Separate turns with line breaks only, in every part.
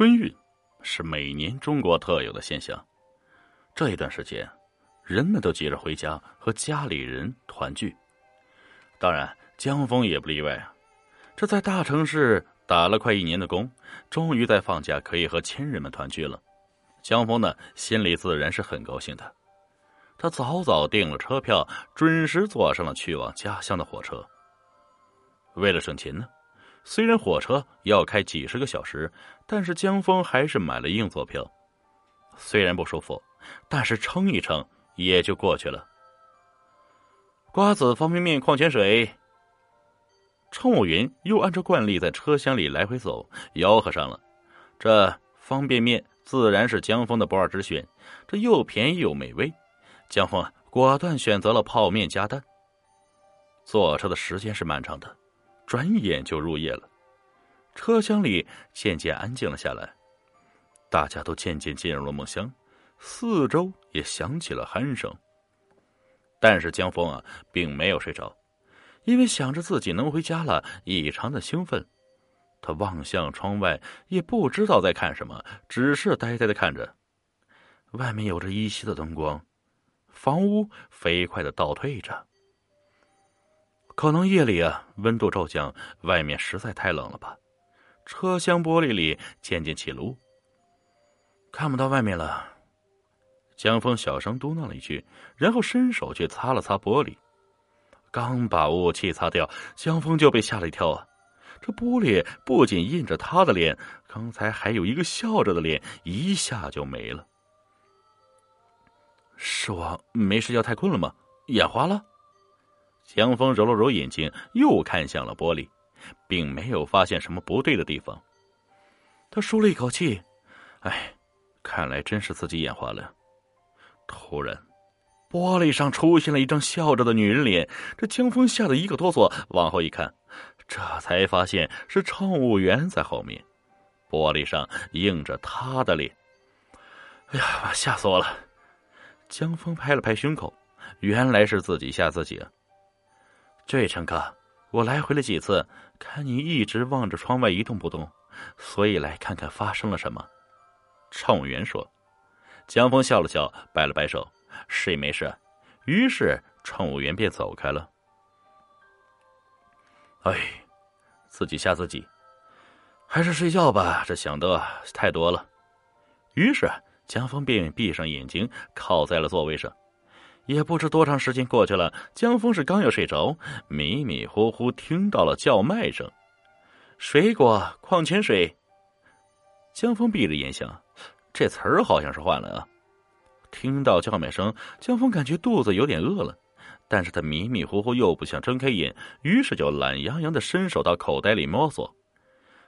春运是每年中国特有的现象。这一段时间，人们都急着回家和家里人团聚。当然，江峰也不例外啊。这在大城市打了快一年的工，终于在放假可以和亲人们团聚了。江峰呢，心里自然是很高兴的。他早早订了车票，准时坐上了去往家乡的火车。为了省钱呢，虽然火车要开几十个小时，但是江峰还是买了硬座票。虽然不舒服，但是撑一撑也就过去了。瓜子、方便面、矿泉水。乘务员又按照惯例在车厢里来回走，吆喝上了。这方便面自然是江峰的不二之选，这又便宜又美味。江峰果断选择了泡面加蛋。坐车的时间是漫长的，转眼就入夜了。车厢里渐渐安静了下来，大家都渐渐进入了梦乡，四周也响起了鼾声。但是江峰啊，并没有睡着，因为想着自己能回家了，异常的兴奋。他望向窗外，也不知道在看什么，只是呆呆的看着。外面有着依稀的灯光。房屋飞快的倒退着，可能夜里啊温度骤降，外面实在太冷了吧。车厢玻璃里渐渐起雾，看不到外面了。江峰小声嘟囔了一句，然后伸手去擦了擦玻璃。刚把雾气擦掉，江峰就被吓了一跳啊！这玻璃不仅印着他的脸，刚才还有一个笑着的脸，一下就没了。是我没睡觉太困了吗？眼花了。江峰揉了揉眼睛，又看向了玻璃，并没有发现什么不对的地方。他舒了一口气，哎，看来真是自己眼花了。突然，玻璃上出现了一张笑着的女人脸，这江峰吓得一个哆嗦，往后一看，这才发现是乘务员在后面，玻璃上映着他的脸。哎呀，吓死我了！江峰拍了拍胸口，原来是自己吓自己啊！这位乘客，我来回了几次，看你一直望着窗外一动不动，所以来看看发生了什么。乘务员说。江峰笑了笑，摆了摆手，是没事。于是乘务员便走开了。哎，自己吓自己，还是睡觉吧，这想的太多了。于是。江峰便闭上眼睛，靠在了座位上。也不知多长时间过去了，江峰是刚要睡着，迷迷糊糊听到了叫卖声：“水果、矿泉水。”江峰闭着眼想，这词儿好像是换了啊。听到叫卖声，江峰感觉肚子有点饿了，但是他迷迷糊糊又不想睁开眼，于是就懒洋洋的伸手到口袋里摸索。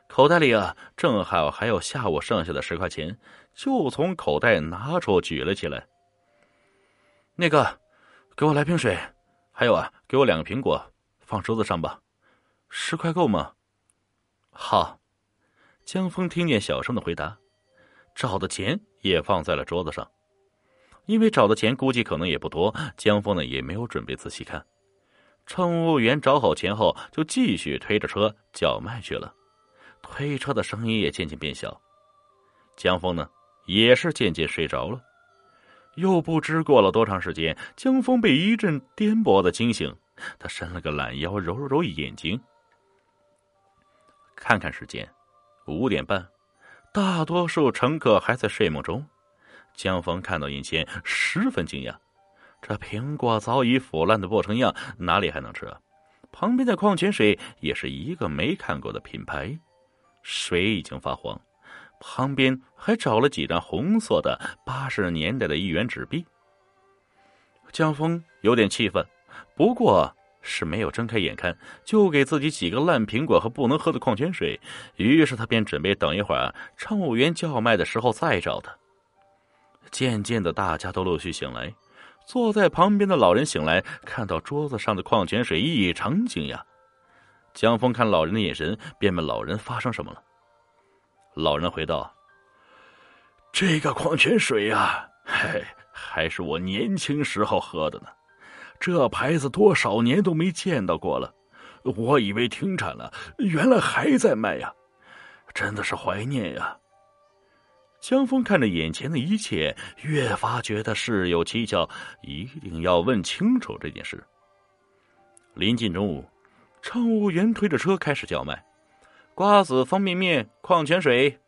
口袋里啊，正好还有下午剩下的十块钱，就从口袋拿出举了起来。那个，给我来瓶水，还有啊，给我两个苹果，放桌子上吧。十块够吗？好。江峰听见小声的回答，找的钱也放在了桌子上。因为找的钱估计可能也不多，江峰呢也没有准备仔细看。乘务员找好钱后，就继续推着车叫卖去了。推车的声音也渐渐变小，江峰呢也是渐渐睡着了。又不知过了多长时间，江峰被一阵颠簸的惊醒，他伸了个懒腰，揉了揉眼睛，看看时间，五点半，大多数乘客还在睡梦中。江峰看到眼前，十分惊讶，这苹果早已腐烂的不成样，哪里还能吃啊？旁边的矿泉水也是一个没看过的品牌。水已经发黄，旁边还找了几张红色的八十年代的一元纸币。江峰有点气愤，不过是没有睁开眼看，就给自己几个烂苹果和不能喝的矿泉水。于是他便准备等一会儿乘务员叫卖的时候再找他。渐渐的，大家都陆续醒来，坐在旁边的老人醒来，看到桌子上的矿泉水，异常惊讶。江峰看老人的眼神，便问老人发生什么了。老人回道：“这个矿泉水呀，嘿，还是我年轻时候喝的呢。这牌子多少年都没见到过了，我以为停产了，原来还在卖呀，真的是怀念呀。”江峰看着眼前的一切，越发觉得事有蹊跷，一定要问清楚这件事。临近中午，乘务员推着车开始叫卖：“瓜子、方便面、矿泉水。”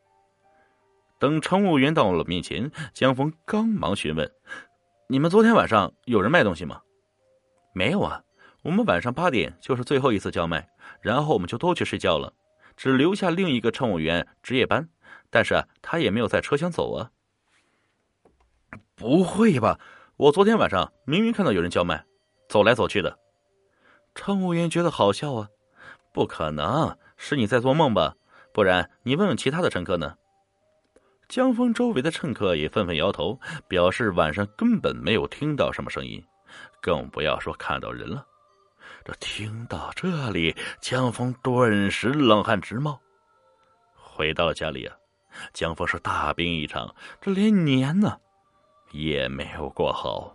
等乘务员到了面前，江峰刚忙询问：“你们昨天晚上有人卖东西吗？”“没有啊，我们晚上八点就是最后一次叫卖，然后我们就都去睡觉了，只留下另一个乘务员值夜班。”但是他也没有在车厢走啊！不会吧？我昨天晚上明明看到有人叫卖，走来走去的。乘务员觉得好笑啊！不可能是你在做梦吧？不然你问问其他的乘客呢？江峰周围的乘客也纷纷摇头，表示晚上根本没有听到什么声音，更不要说看到人了。这听到这里，江峰顿时冷汗直冒。回到了家里啊。江峰是大病一场，这连年呢也没有过好。